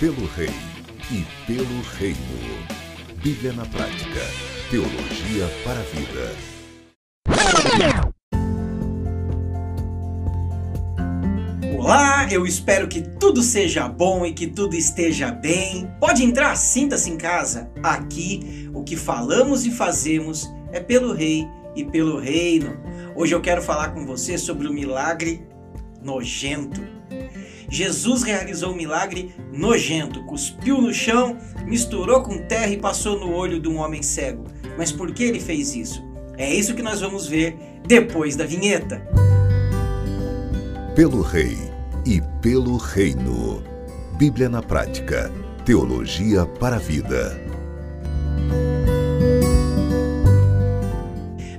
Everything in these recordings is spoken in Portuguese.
pelo Rei e pelo Reino. Bíblia na prática. Teologia para a vida. Olá, eu espero que tudo seja bom e que tudo esteja bem. Pode entrar, sinta-se em casa. Aqui, o que falamos e fazemos é pelo Rei e pelo Reino. Hoje eu quero falar com você sobre o milagre nojento. Jesus realizou um milagre nojento, cuspiu no chão, misturou com terra e passou no olho de um homem cego. Mas por que ele fez isso? É isso que nós vamos ver depois da vinheta. Pelo Rei e pelo Reino. Bíblia na prática. Teologia para a vida.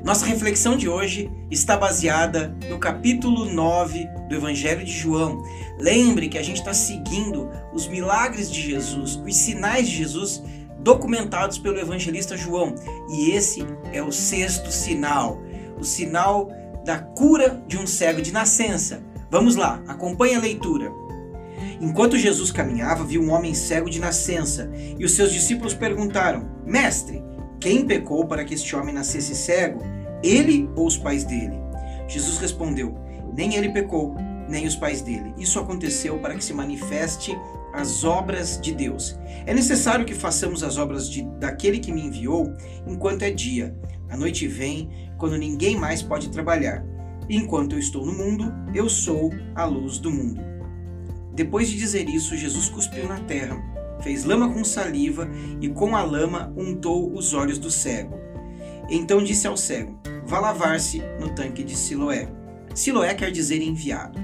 Nossa reflexão de hoje está baseada no capítulo 9 do Evangelho de João. Lembre que a gente está seguindo os milagres de Jesus, os sinais de Jesus documentados pelo evangelista João. E esse é o sexto sinal, o sinal da cura de um cego de nascença. Vamos lá, acompanhe a leitura. Enquanto Jesus caminhava, viu um homem cego de nascença, e os seus discípulos perguntaram: Mestre, quem pecou para que este homem nascesse cego? Ele ou os pais dele? Jesus respondeu: Nem ele pecou, nem os pais dele. Isso aconteceu para que se manifeste as obras de Deus. É necessário que façamos as obras de, daquele que me enviou enquanto é dia. A noite vem, quando ninguém mais pode trabalhar. enquanto eu estou no mundo, eu sou a luz do mundo. Depois de dizer isso, Jesus cuspiu na terra, fez lama com saliva e com a lama untou os olhos do cego. Então disse ao cego: Vá lavar-se no tanque de Siloé. Siloé quer dizer enviado.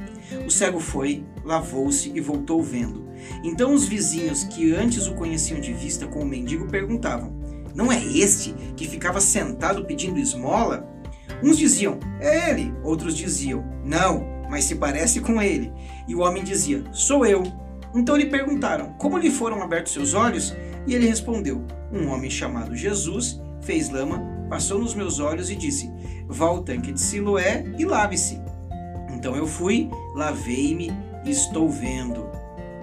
O cego foi, lavou-se e voltou vendo. Então os vizinhos que antes o conheciam de vista com o mendigo perguntavam: Não é este que ficava sentado pedindo esmola? Uns diziam: É ele. Outros diziam: Não, mas se parece com ele. E o homem dizia: Sou eu. Então lhe perguntaram: Como lhe foram abertos seus olhos? E ele respondeu: Um homem chamado Jesus fez lama passou nos meus olhos e disse: Vá ao tanque de Siloé e lave-se. Então eu fui, lavei-me e estou vendo.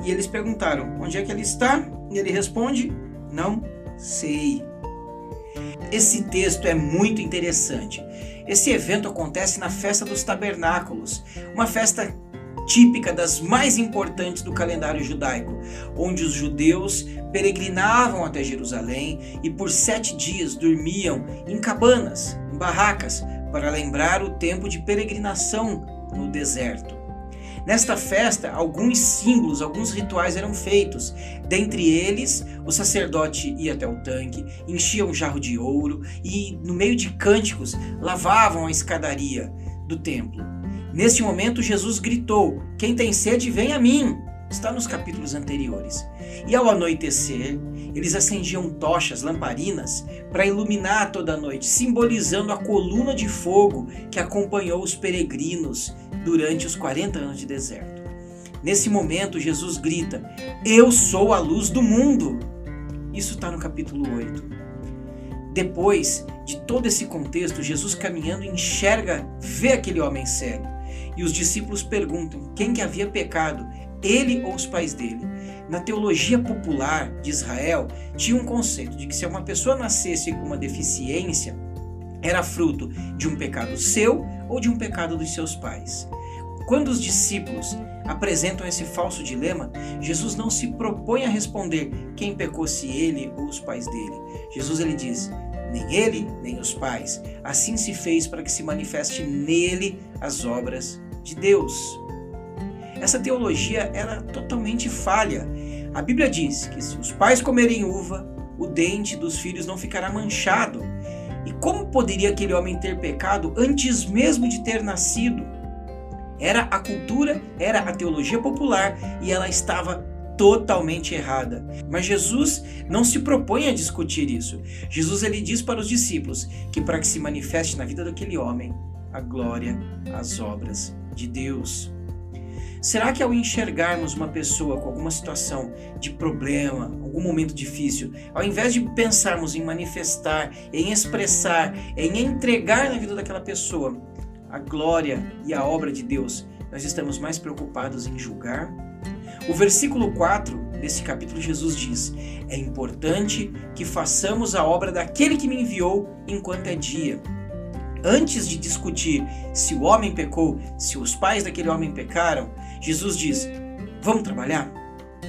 E eles perguntaram: Onde é que ele está? E ele responde: Não sei. Esse texto é muito interessante. Esse evento acontece na festa dos tabernáculos, uma festa típica das mais importantes do calendário judaico, onde os judeus peregrinavam até Jerusalém e por sete dias dormiam em cabanas, em barracas, para lembrar o tempo de peregrinação no deserto. Nesta festa, alguns símbolos, alguns rituais eram feitos. Dentre eles, o sacerdote ia até o tanque, enchia um jarro de ouro e, no meio de cânticos, lavavam a escadaria do templo. Neste momento, Jesus gritou: Quem tem sede, vem a mim. Está nos capítulos anteriores. E ao anoitecer, eles acendiam tochas, lamparinas, para iluminar toda a noite, simbolizando a coluna de fogo que acompanhou os peregrinos durante os 40 anos de deserto. Nesse momento, Jesus grita: Eu sou a luz do mundo. Isso está no capítulo 8. Depois de todo esse contexto, Jesus caminhando enxerga, vê aquele homem cego e os discípulos perguntam quem que havia pecado, ele ou os pais dele. Na teologia popular de Israel, tinha um conceito de que se uma pessoa nascesse com uma deficiência, era fruto de um pecado seu ou de um pecado dos seus pais. Quando os discípulos apresentam esse falso dilema, Jesus não se propõe a responder quem pecou se ele ou os pais dele. Jesus ele diz: nem ele, nem os pais. Assim se fez para que se manifeste nele as obras de Deus. Essa teologia era totalmente falha. A Bíblia diz que se os pais comerem uva, o dente dos filhos não ficará manchado. E como poderia aquele homem ter pecado antes mesmo de ter nascido? Era a cultura, era a teologia popular e ela estava totalmente errada. Mas Jesus não se propõe a discutir isso. Jesus ele diz para os discípulos que para que se manifeste na vida daquele homem a glória, as obras de Deus. Será que ao enxergarmos uma pessoa com alguma situação de problema, algum momento difícil, ao invés de pensarmos em manifestar, em expressar, em entregar na vida daquela pessoa a glória e a obra de Deus, nós estamos mais preocupados em julgar? O versículo 4 desse capítulo, Jesus diz: É importante que façamos a obra daquele que me enviou enquanto é dia. Antes de discutir se o homem pecou, se os pais daquele homem pecaram, Jesus diz: Vamos trabalhar?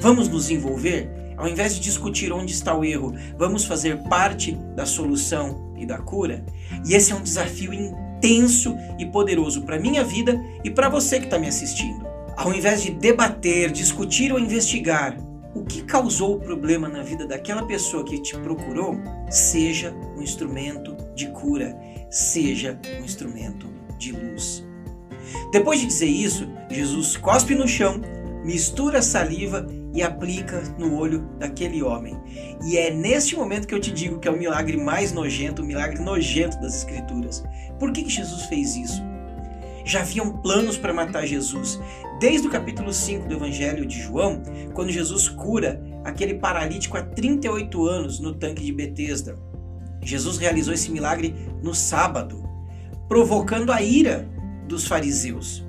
Vamos nos envolver? Ao invés de discutir onde está o erro, vamos fazer parte da solução e da cura? E esse é um desafio intenso e poderoso para minha vida e para você que está me assistindo. Ao invés de debater, discutir ou investigar o que causou o problema na vida daquela pessoa que te procurou, seja um instrumento de cura, seja um instrumento de luz. Depois de dizer isso, Jesus cospe no chão, mistura saliva e aplica no olho daquele homem. E é neste momento que eu te digo que é o milagre mais nojento, o milagre nojento das Escrituras. Por que, que Jesus fez isso? Já haviam planos para matar Jesus. Desde o capítulo 5 do Evangelho de João, quando Jesus cura aquele paralítico há 38 anos no tanque de Betesda. Jesus realizou esse milagre no sábado, provocando a ira dos fariseus.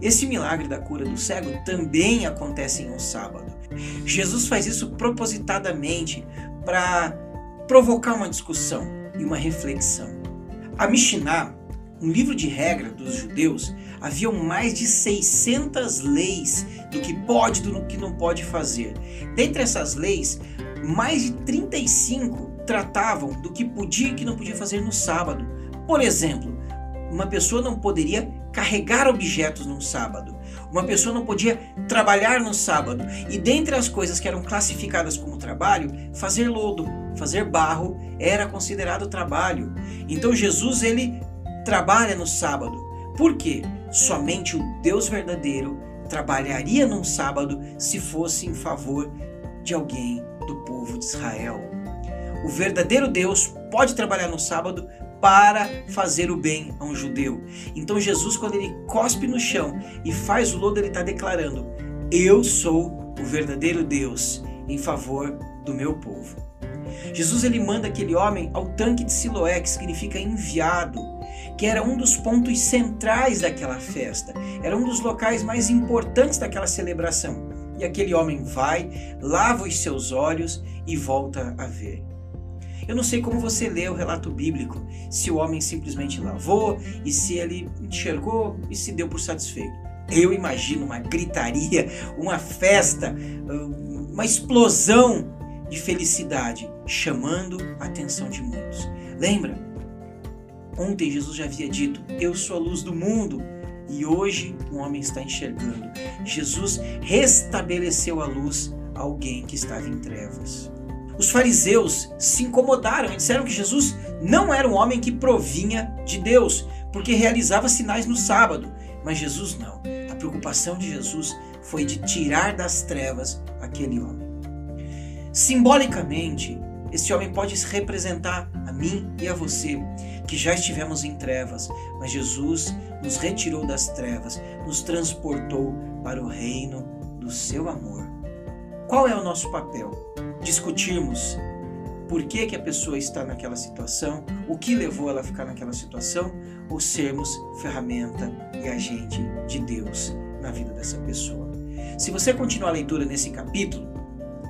Esse milagre da cura do cego também acontece em um sábado. Jesus faz isso propositadamente para provocar uma discussão e uma reflexão. A Mishnah, um livro de regra dos judeus, haviam mais de 600 leis do que pode e do que não pode fazer. Dentre essas leis, mais de 35 tratavam do que podia e que não podia fazer no sábado. Por exemplo, uma pessoa não poderia carregar objetos no sábado. Uma pessoa não podia trabalhar no sábado. E dentre as coisas que eram classificadas como trabalho, fazer lodo, fazer barro era considerado trabalho. Então Jesus ele trabalha no sábado. Por quê? Somente o Deus verdadeiro trabalharia num sábado se fosse em favor de alguém do povo de Israel. O verdadeiro Deus pode trabalhar no sábado para fazer o bem a um judeu. Então Jesus, quando ele cospe no chão e faz o lodo, ele está declarando: Eu sou o verdadeiro Deus em favor do meu povo. Jesus ele manda aquele homem ao tanque de Siloé, que significa enviado, que era um dos pontos centrais daquela festa, era um dos locais mais importantes daquela celebração. E aquele homem vai, lava os seus olhos e volta a ver. Eu não sei como você lê o relato bíblico, se o homem simplesmente lavou e se ele enxergou e se deu por satisfeito. Eu imagino uma gritaria, uma festa, uma explosão de felicidade, chamando a atenção de muitos. Lembra? Ontem Jesus já havia dito: Eu sou a luz do mundo. E hoje o homem está enxergando. Jesus restabeleceu a luz a alguém que estava em trevas. Os fariseus se incomodaram e disseram que Jesus não era um homem que provinha de Deus, porque realizava sinais no sábado. Mas Jesus não. A preocupação de Jesus foi de tirar das trevas aquele homem. Simbolicamente, esse homem pode representar a mim e a você, que já estivemos em trevas, mas Jesus nos retirou das trevas, nos transportou para o reino do seu amor. Qual é o nosso papel? Discutirmos por que, que a pessoa está naquela situação, o que levou ela a ficar naquela situação, ou sermos ferramenta e agente de Deus na vida dessa pessoa. Se você continuar a leitura nesse capítulo,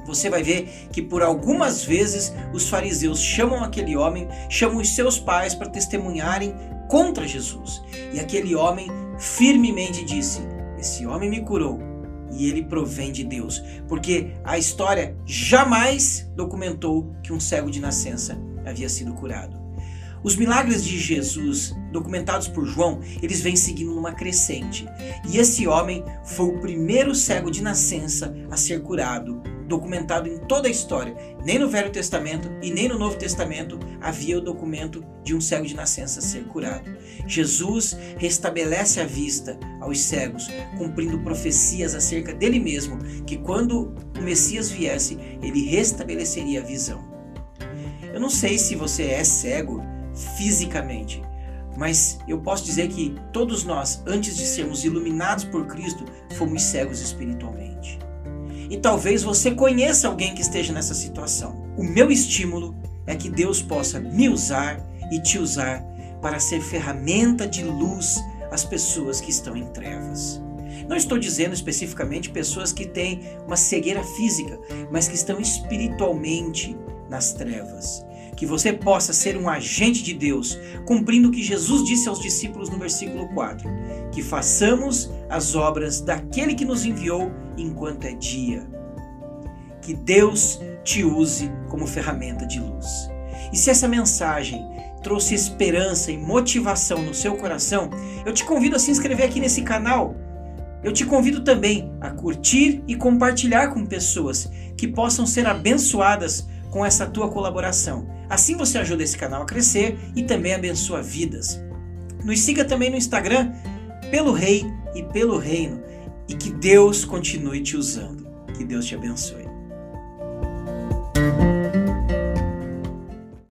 você vai ver que por algumas vezes os fariseus chamam aquele homem, chamam os seus pais para testemunharem contra Jesus. E aquele homem firmemente disse: Esse homem me curou e ele provém de Deus, porque a história jamais documentou que um cego de nascença havia sido curado. Os milagres de Jesus, documentados por João, eles vêm seguindo numa crescente. E esse homem foi o primeiro cego de nascença a ser curado documentado em toda a história. Nem no Velho Testamento e nem no Novo Testamento havia o documento de um cego de nascença ser curado. Jesus restabelece a vista aos cegos, cumprindo profecias acerca dele mesmo, que quando o Messias viesse, ele restabeleceria a visão. Eu não sei se você é cego fisicamente, mas eu posso dizer que todos nós, antes de sermos iluminados por Cristo, fomos cegos espiritualmente e talvez você conheça alguém que esteja nessa situação. O meu estímulo é que Deus possa me usar e te usar para ser ferramenta de luz às pessoas que estão em trevas. Não estou dizendo especificamente pessoas que têm uma cegueira física, mas que estão espiritualmente nas trevas. Que você possa ser um agente de Deus, cumprindo o que Jesus disse aos discípulos no versículo 4: que façamos as obras daquele que nos enviou enquanto é dia. Que Deus te use como ferramenta de luz. E se essa mensagem trouxe esperança e motivação no seu coração, eu te convido a se inscrever aqui nesse canal. Eu te convido também a curtir e compartilhar com pessoas que possam ser abençoadas com essa tua colaboração. Assim você ajuda esse canal a crescer e também abençoa vidas. Nos siga também no Instagram, pelo Rei e pelo Reino. E que Deus continue te usando. Que Deus te abençoe.